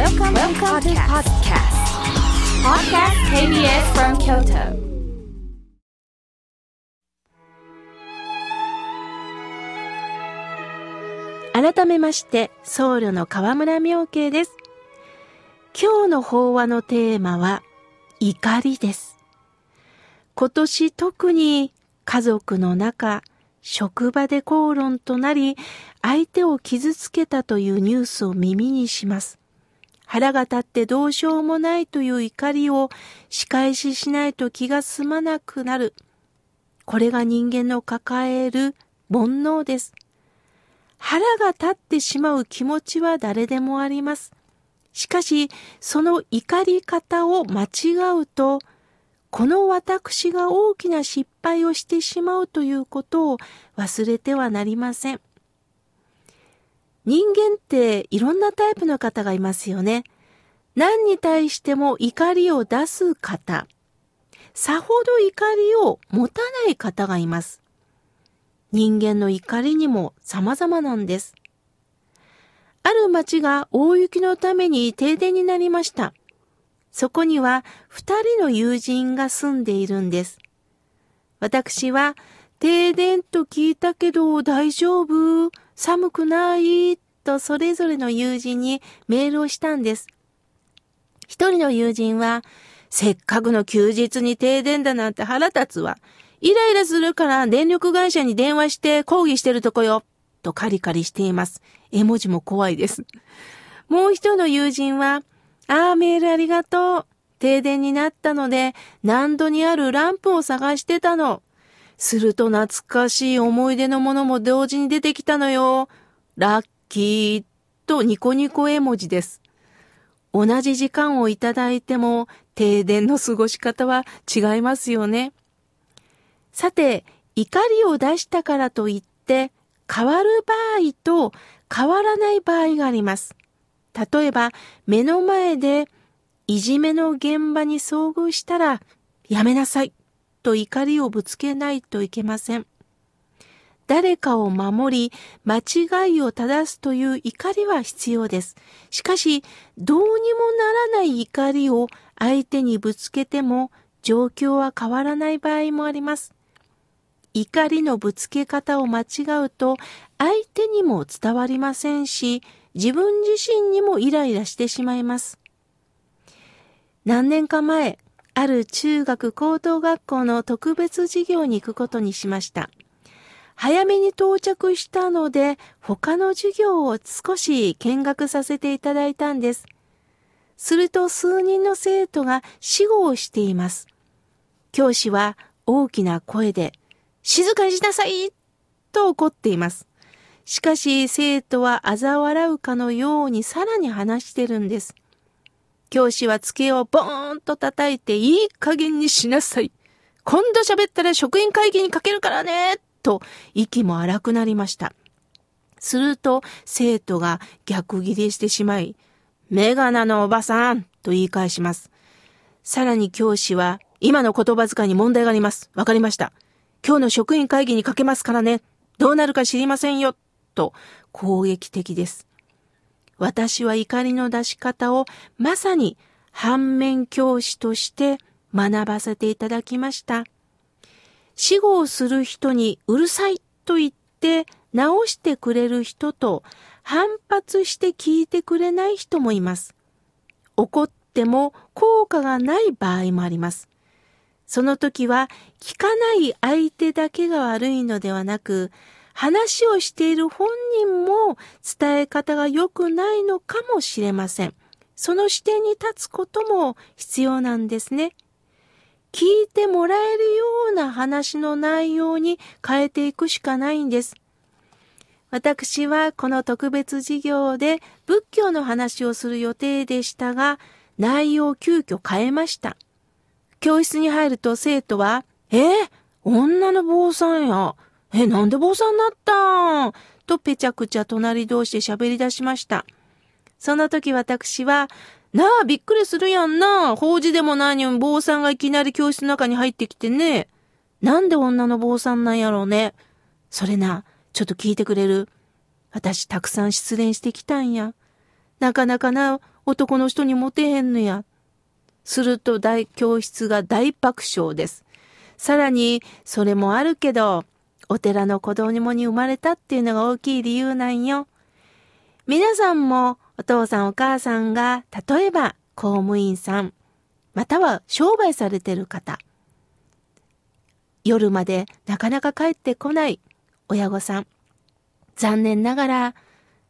Welcome, Welcome to podcast. Podcast KBS from Kyoto. 改めまして、僧侶の河村明慶です。今日の法話のテーマは、怒りです。今年特に家族の中、職場で口論となり、相手を傷つけたというニュースを耳にします。腹が立ってどうしようもないという怒りを仕返ししないと気が済まなくなる。これが人間の抱える煩悩です。腹が立ってしまう気持ちは誰でもあります。しかし、その怒り方を間違うと、この私が大きな失敗をしてしまうということを忘れてはなりません。人間っていろんなタイプの方がいますよね。何に対しても怒りを出す方。さほど怒りを持たない方がいます。人間の怒りにも様々なんです。ある町が大雪のために停電になりました。そこには二人の友人が住んでいるんです。私は停電と聞いたけど大丈夫？寒くないとそれぞれの友人にメールをしたんです。一人の友人は、せっかくの休日に停電だなんて腹立つわ。イライラするから電力会社に電話して抗議してるとこよ。とカリカリしています。絵文字も怖いです。もう一人の友人は、ああ、メールありがとう。停電になったので、難度にあるランプを探してたの。すると懐かしい思い出のものも同時に出てきたのよ。ラッキーとニコニコ絵文字です。同じ時間をいただいても停電の過ごし方は違いますよね。さて、怒りを出したからといって変わる場合と変わらない場合があります。例えば、目の前でいじめの現場に遭遇したら、やめなさいと怒りをぶつけないといけません。誰かを守り、間違いを正すという怒りは必要です。しかし、どうにもならない怒りを相手にぶつけても、状況は変わらない場合もあります。怒りのぶつけ方を間違うと、相手にも伝わりませんし、自分自身にもイライラしてしまいます。何年か前、ある中学高等学校の特別授業に行くことにしました。早めに到着したので、他の授業を少し見学させていただいたんです。すると数人の生徒が死後をしています。教師は大きな声で、静かにしなさいと怒っています。しかし生徒は嘲笑うかのようにさらに話してるんです。教師は机をボーンと叩いていい加減にしなさい。今度喋ったら職員会議にかけるからねと息も荒くなりました。すると生徒が逆ギレしてしまい、メガナのおばさんと言い返します。さらに教師は、今の言葉遣いに問題があります。わかりました。今日の職員会議にかけますからね。どうなるか知りませんよ。と攻撃的です。私は怒りの出し方をまさに反面教師として学ばせていただきました。死後をする人にうるさいと言って直してくれる人と反発して聞いてくれない人もいます。怒っても効果がない場合もあります。その時は聞かない相手だけが悪いのではなく、話をしている本人も伝え方が良くないのかもしれません。その視点に立つことも必要なんですね。聞いてもらえるような話の内容に変えていくしかないんです。私はこの特別授業で仏教の話をする予定でしたが、内容を急遽変えました。教室に入ると生徒は、えー、女の坊さんや。え、なんで坊さんになったん？とぺちゃくちゃ隣同士で喋り出しました。その時私は、なあ、びっくりするやんな。法事でもないのに坊さんがいきなり教室の中に入ってきてね。なんで女の坊さんなんやろうね。それな、ちょっと聞いてくれる？私たくさん失恋してきたんや。なかなかな、男の人にモテへんのや。すると大教室が大爆笑です。さらに、それもあるけど、お寺の子供に生まれたっていうのが大きい理由なんよ。皆さんもお父さんお母さんが、例えば公務員さん、または商売されてる方、夜までなかなか帰ってこない親御さん、残念ながら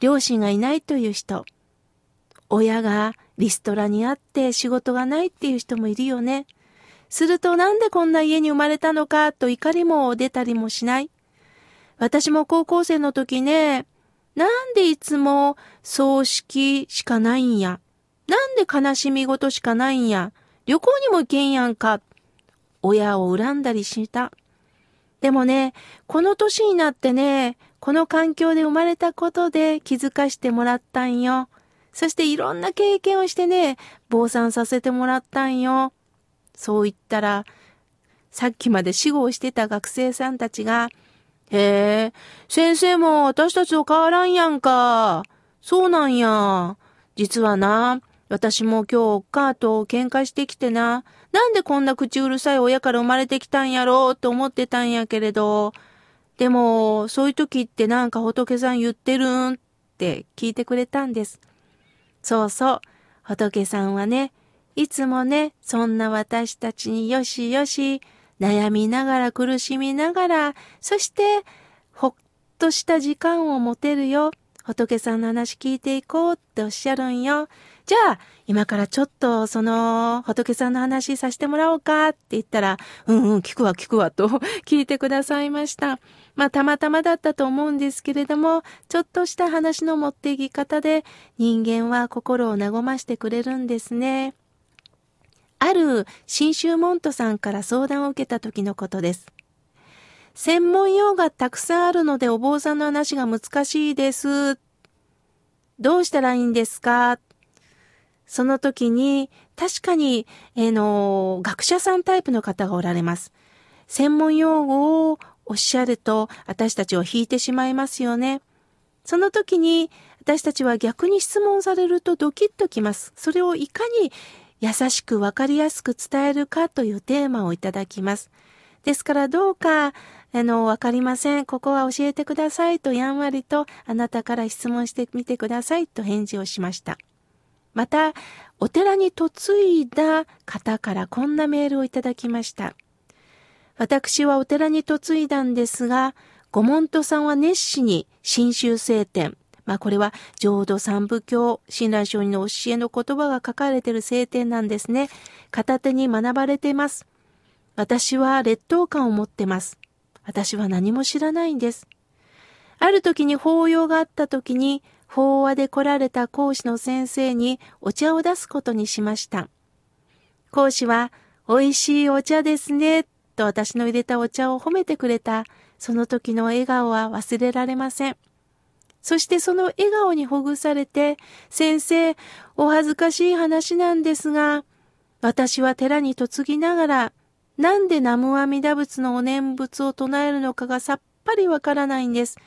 両親がいないという人、親がリストラにあって仕事がないっていう人もいるよね。するとなんでこんな家に生まれたのかと怒りも出たりもしない。私も高校生の時ね、なんでいつも葬式しかないんや。なんで悲しみ事しかないんや。旅行にも行けんやんか。親を恨んだりした。でもね、この年になってね、この環境で生まれたことで気づかしてもらったんよ。そしていろんな経験をしてね、坊さんさせてもらったんよ。そう言ったら、さっきまで死後をしてた学生さんたちが、へえ、先生も私たちと変わらんやんか。そうなんや。実はな、私も今日おっかと喧嘩してきてな、なんでこんな口うるさい親から生まれてきたんやろうと思ってたんやけれど、でも、そういう時ってなんか仏さん言ってるんって聞いてくれたんです。そうそう、仏さんはね、いつもね、そんな私たちによしよし、悩みながら苦しみながら、そして、ほっとした時間を持てるよ。仏さんの話聞いていこうっておっしゃるんよ。じゃあ、今からちょっと、その、仏さんの話させてもらおうかって言ったら、うんうん、聞くわ、聞くわ、と 聞いてくださいました。まあ、たまたまだったと思うんですけれども、ちょっとした話の持っていき方で、人間は心を和ましてくれるんですね。ある新州モントさんから相談を受けた時のことです。専門用がたくさんあるのでお坊さんの話が難しいです。どうしたらいいんですか？その時に、確かに、えー、の、学者さんタイプの方がおられます。専門用語をおっしゃると、私たちを引いてしまいますよね。その時に、私たちは逆に質問されるとドキッときます。それをいかに優しくわかりやすく伝えるかというテーマをいただきます。ですからどうか、あの、わかりません。ここは教えてくださいとやんわりとあなたから質問してみてくださいと返事をしました。また、お寺に嫁いだ方からこんなメールをいただきました。私はお寺に嫁いだんですが、ご門徒さんは熱心に新宗聖典、まあこれは浄土三部教、親鸞上人の教えの言葉が書かれている聖典なんですね。片手に学ばれています。私は劣等感を持ってます。私は何も知らないんです。ある時に法要があった時に、法話で来られた講師の先生にお茶を出すことにしました。講師は、美味しいお茶ですね、と私の入れたお茶を褒めてくれた、その時の笑顔は忘れられません。そしてその笑顔にほぐされて、先生、お恥ずかしい話なんですが、私は寺に嫁ぎながら、なんで南無阿弥陀仏のお念仏を唱えるのかがさっぱりわからないんです。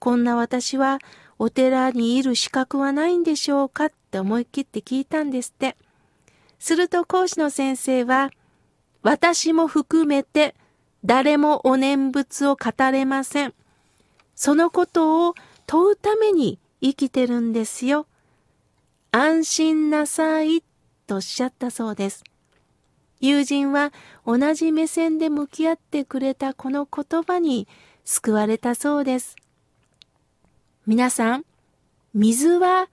こんな私はお寺にいる資格はないんでしょうかって思い切って聞いたんですって。すると講師の先生は、私も含めて誰もお念仏を語れません。そのことを問うために生きてるんですよ。安心なさいとおっしゃったそうです。友人は同じ目線で向き合ってくれたこの言葉に救われたそうです。皆さん、水は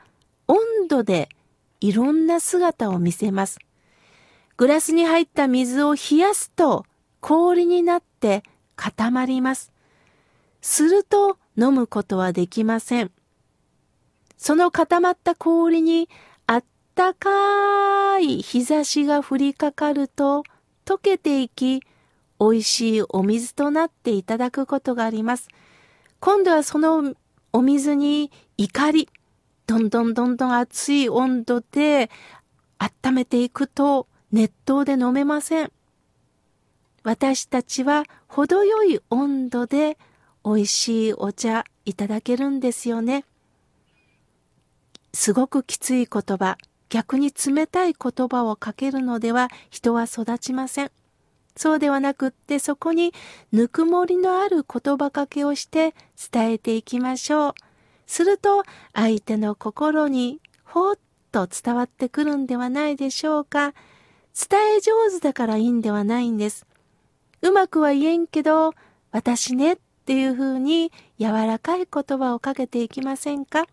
温度でいろんな姿を見せます。グラスに入った水を冷やすと氷になって固まります。すると飲むことはできません。その固まった氷にあったかい日差しが降りかかると溶けていき、美味しいお水となっていただくことがあります。今度はそのお水に怒り、どんどんどんどん熱い温度で温めていくと熱湯で飲めません。私たちは程よい温度で美味しいお茶いただけるんですよね。すごくきつい言葉、逆に冷たい言葉をかけるのでは人は育ちません。そうではなくってそこにぬくもりのある言葉かけをして伝えていきましょう。すると相手の心にほっと伝わってくるんではないでしょうか。伝え上手だからいいんではないんです。うまくは言えんけど、私ねっていうふうに柔らかい言葉をかけていきませんか？